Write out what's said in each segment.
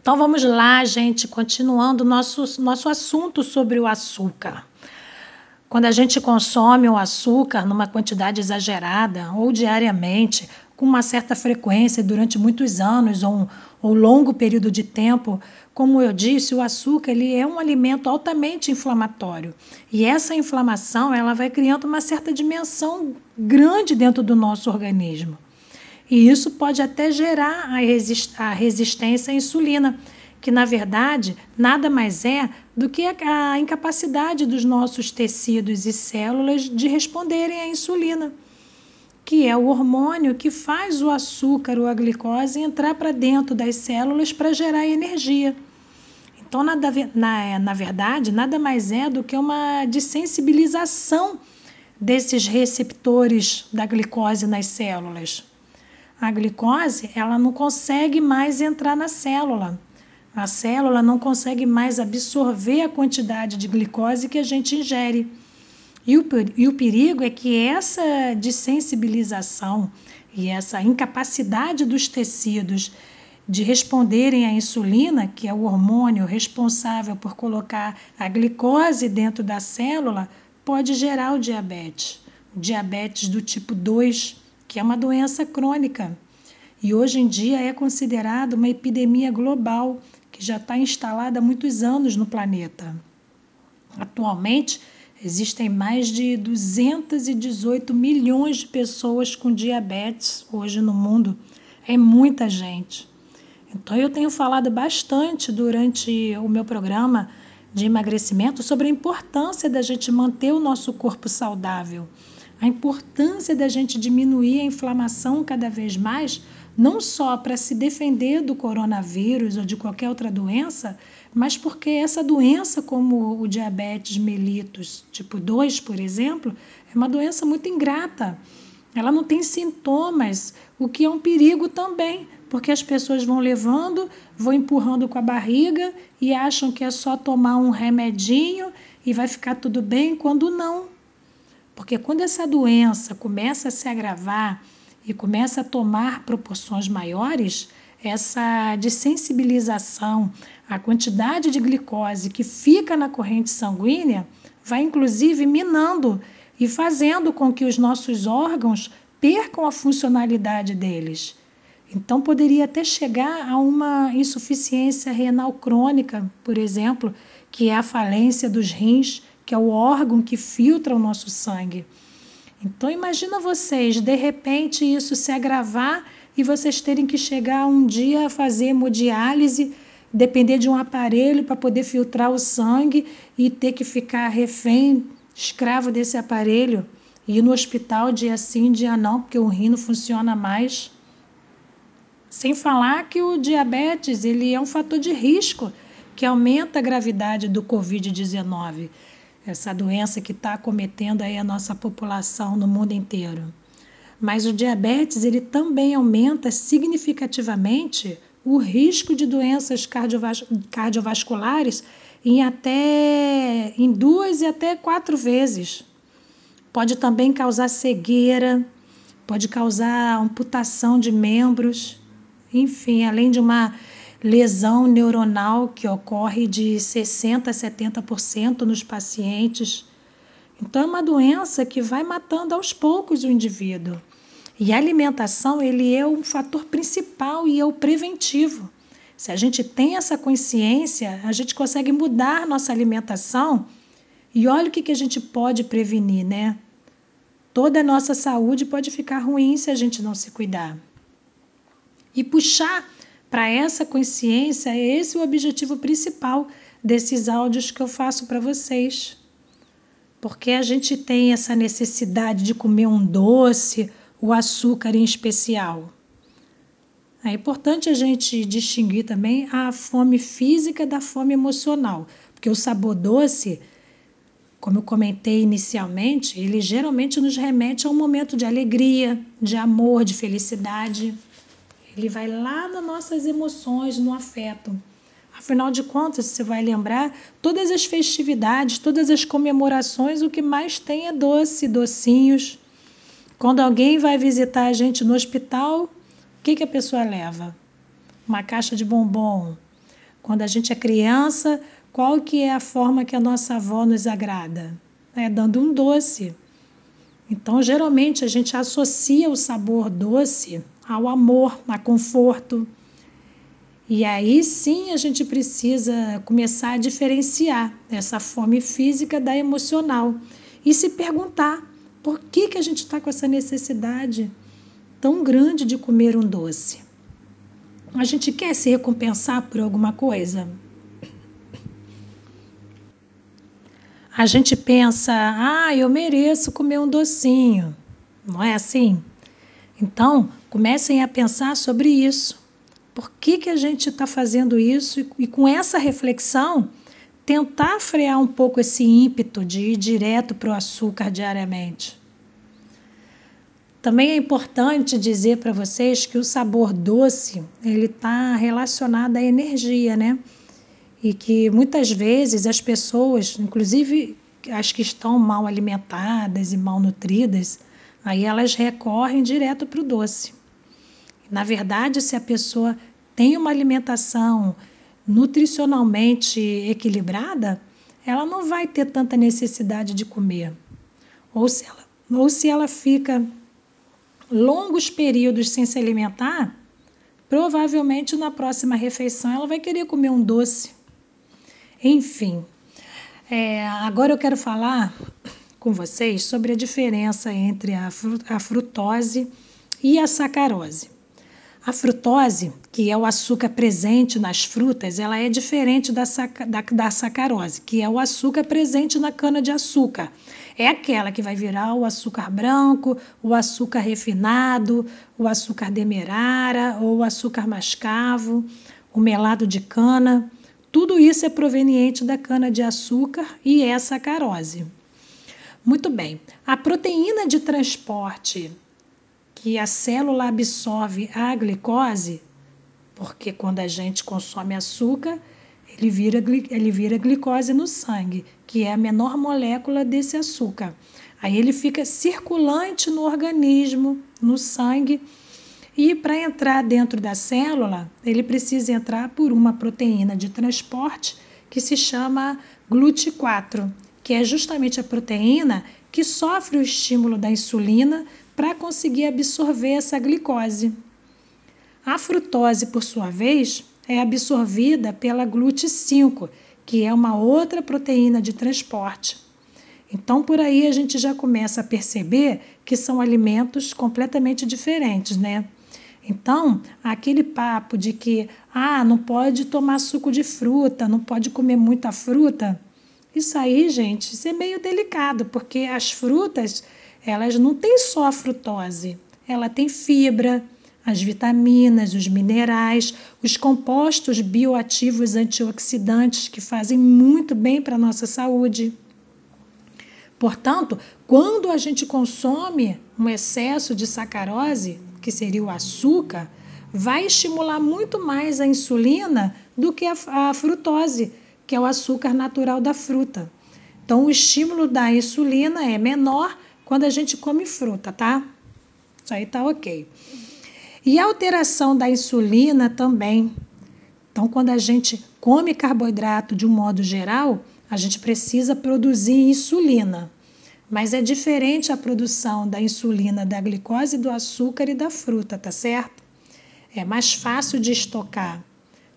Então vamos lá, gente, continuando nosso nosso assunto sobre o açúcar. Quando a gente consome o açúcar numa quantidade exagerada ou diariamente, com uma certa frequência durante muitos anos ou um ou longo período de tempo, como eu disse, o açúcar ele é um alimento altamente inflamatório. E essa inflamação ela vai criando uma certa dimensão grande dentro do nosso organismo. E isso pode até gerar a, resist a resistência à insulina, que na verdade nada mais é do que a, incapacidade dos nossos tecidos e células de responderem à insulina, que é o hormônio que faz o açúcar ou a glicose entrar para dentro das células para gerar energia. Então, nada, na, na verdade, nada mais é do que uma desensibilização desses receptores da glicose nas células. A glicose, ela não consegue mais entrar na célula. A célula não consegue mais absorver a quantidade de glicose que a gente ingere. E o, perigo é que essa desensibilização e essa incapacidade dos tecidos de responderem à insulina, que é o hormônio responsável por colocar a glicose dentro da célula, pode gerar o diabetes. Diabetes do tipo 2, que é uma doença crônica. E hoje em dia é considerado uma epidemia global que já está instalada há muitos anos no planeta. Atualmente, existem mais de 218 milhões de pessoas com diabetes hoje no mundo. É muita gente. Então, eu tenho falado bastante durante o meu programa de emagrecimento sobre a importância da gente manter o nosso corpo saudável, a importância da gente diminuir a inflamação cada vez mais não só para se defender do coronavírus ou de qualquer outra doença, mas porque essa doença, como o diabetes mellitus tipo 2, por exemplo, é uma doença muito ingrata. Ela não tem sintomas, o que é um perigo também, porque as pessoas vão levando, vão empurrando com a barriga e acham que é só tomar um remedinho e vai ficar tudo bem, quando não. Porque quando essa doença começa a se agravar, e começa a tomar proporções maiores, essa desensibilização, a quantidade de glicose que fica na corrente sanguínea vai inclusive minando e fazendo com que os nossos órgãos percam a funcionalidade deles. Então, poderia até chegar a uma insuficiência renal crônica, por exemplo, que é a falência dos rins, que é o órgão que filtra o nosso sangue. Então imagina vocês, de repente isso se agravar e vocês terem que chegar um dia a fazer hemodiálise, depender de um aparelho para poder filtrar o sangue e ter que ficar refém, escravo desse aparelho, e ir no hospital dia sim, dia não, porque o rim não funciona mais. Sem falar que o diabetes ele é um fator de risco que aumenta a gravidade do Covid-19 essa doença que está acometendo aí a nossa população no mundo inteiro. Mas o diabetes ele também aumenta significativamente o risco de doenças cardiovas cardiovasculares em até em duas e até quatro vezes. Pode também causar cegueira, pode causar amputação de membros, enfim, além de uma lesão neuronal que ocorre de 60% a 70% nos pacientes. Então, é uma doença que vai matando aos poucos o indivíduo. E a alimentação ele é um fator principal e é o preventivo. Se a gente tem essa consciência, a gente consegue mudar nossa alimentação e olha o que, que a gente pode prevenir, né? Toda a nossa saúde pode ficar ruim se a gente não se cuidar. E puxar para essa consciência, é esse o objetivo principal desses áudios que eu faço para vocês. Porque a gente tem essa necessidade de comer um doce, o açúcar em especial. É importante a gente distinguir também a fome física da fome emocional, porque o sabor doce, como eu comentei inicialmente, ele geralmente nos remete a um momento de alegria, de amor, de felicidade. Ele vai lá nas nossas emoções, no afeto. Afinal de contas, você vai lembrar, todas as festividades, todas as comemorações, o que mais tem é doce, docinhos. Quando alguém vai visitar a gente no hospital, o que, que a pessoa leva? Uma caixa de bombom. Quando a gente é criança, qual que é a forma que a nossa avó nos agrada? É dando um doce. Então, geralmente, a gente associa o sabor doce ao amor, a conforto. E aí sim a gente precisa começar a diferenciar essa fome física da emocional e se perguntar por que, que a gente está com essa necessidade tão grande de comer um doce. A gente quer se recompensar por alguma coisa? A gente pensa, ah, eu mereço comer um docinho. Não é assim? Então, comecem a pensar sobre isso. Por que, que a gente está fazendo isso? E, e com essa reflexão, tentar frear um pouco esse ímpeto de ir direto para o açúcar diariamente. Também é importante dizer para vocês que o sabor doce ele está relacionado à energia, né? E que muitas vezes as pessoas, inclusive as que estão mal alimentadas e mal nutridas, aí elas recorrem direto para o doce. Na verdade, se a pessoa tem uma alimentação nutricionalmente equilibrada, ela não vai ter tanta necessidade de comer. Ou se ela, ou se ela fica longos períodos sem se alimentar, provavelmente na próxima refeição ela vai querer comer um doce. Enfim, é, agora eu quero falar com vocês sobre a diferença entre a, a frutose e a sacarose. A frutose, que é o açúcar presente nas frutas, ela é diferente da, saca, da, da sacarose, que é o açúcar presente na cana-de-açúcar. É aquela que vai virar o açúcar branco, o açúcar refinado, o açúcar demerara ou o açúcar mascavo, o melado de cana. Tudo isso é proveniente da cana-de-açúcar e é sacarose. Muito bem, a proteína de transporte que a célula absorve a glicose, porque quando a gente consome açúcar, ele vira, ele vira glicose no sangue, que é a menor molécula desse açúcar. Aí ele fica circulante no organismo, no sangue, e para entrar dentro da célula, ele precisa entrar por uma proteína de transporte que se chama GLUT4, que é justamente a proteína que sofre o estímulo da insulina para conseguir absorver essa glicose. A frutose, por sua vez, é absorvida pela GLUT5, que é uma outra proteína de transporte. Então, por aí a gente já começa a perceber que são alimentos completamente diferentes, né? Então, aquele papo de que ah, não pode tomar suco de fruta, não pode comer muita fruta, isso aí, gente, isso é meio delicado, porque as frutas elas não têm só a frutose, ela tem fibra, as vitaminas, os minerais, os compostos bioativos antioxidantes que fazem muito bem para a nossa saúde. Portanto, quando a gente consome um excesso de sacarose, que seria o açúcar, vai estimular muito mais a insulina do que a, a frutose, que é o açúcar natural da fruta. Então, o estímulo da insulina é menor quando a gente come fruta, tá? Isso aí tá ok. E a alteração da insulina também. Então, quando a gente come carboidrato de um modo geral, a gente precisa produzir insulina. Mas é diferente a produção da insulina da glicose, do açúcar e da fruta, tá certo? É mais fácil de estocar.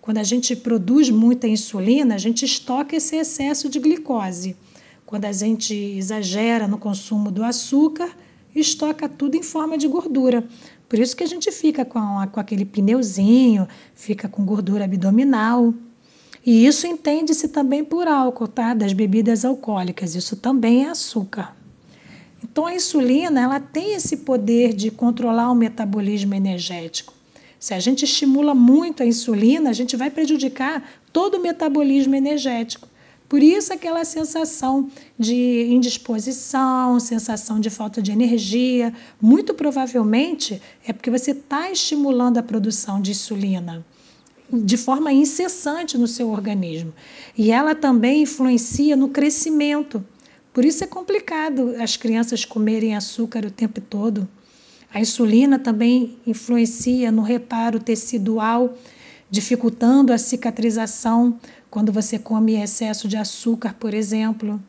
Quando a gente produz muita insulina, a gente estoca esse excesso de glicose. Quando a gente exagera no consumo do açúcar, estoca tudo em forma de gordura. Por isso que a gente fica com, a, com aquele pneuzinho, fica com gordura abdominal. E isso entende-se também por álcool, tá? Das bebidas alcoólicas. Isso também é açúcar. Então a insulina, ela tem esse poder de controlar o metabolismo energético. Se a gente estimula muito a insulina, a gente vai prejudicar todo o metabolismo energético. Por isso, aquela sensação de indisposição, sensação de falta de energia, muito provavelmente é porque você está estimulando a produção de insulina de forma incessante no seu organismo. E ela também influencia no crescimento. Por isso é complicado as crianças comerem açúcar o tempo todo. A insulina também influencia no reparo tecidual dificultando a cicatrização quando você come excesso de açúcar, por exemplo.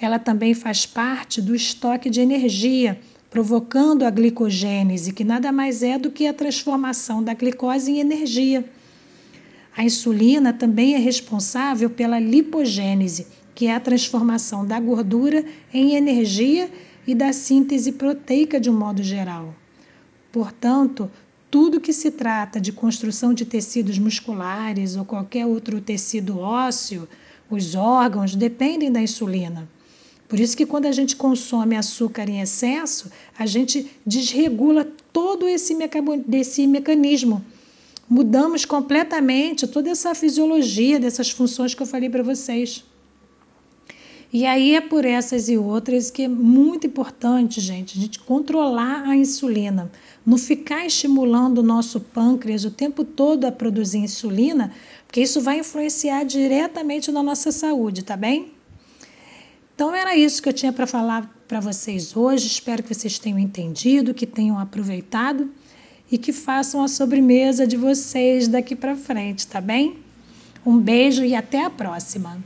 Ela também faz parte do estoque de energia, provocando a glicogênese, que nada mais é do que a transformação da glicose em energia. A insulina também é responsável pela lipogênese, que é a transformação da gordura em energia e da síntese proteica de um modo geral. Portanto, tudo que se trata de construção de tecidos musculares ou qualquer outro tecido ósseo, os órgãos dependem da insulina. Por isso que quando a gente consome açúcar em excesso, a gente desregula todo esse, mecanismo mudamos completamente toda essa fisiologia dessas funções que eu falei para vocês. E aí é por essas e outras que é muito importante, gente, a gente controlar a insulina, não ficar estimulando o nosso pâncreas o tempo todo a produzir insulina, porque isso vai influenciar diretamente na nossa saúde, tá bem? Então era isso que eu tinha para falar para vocês hoje. Espero que vocês tenham entendido, que tenham aproveitado e que façam a sobremesa de vocês daqui para frente, tá bem? Um beijo e até a próxima!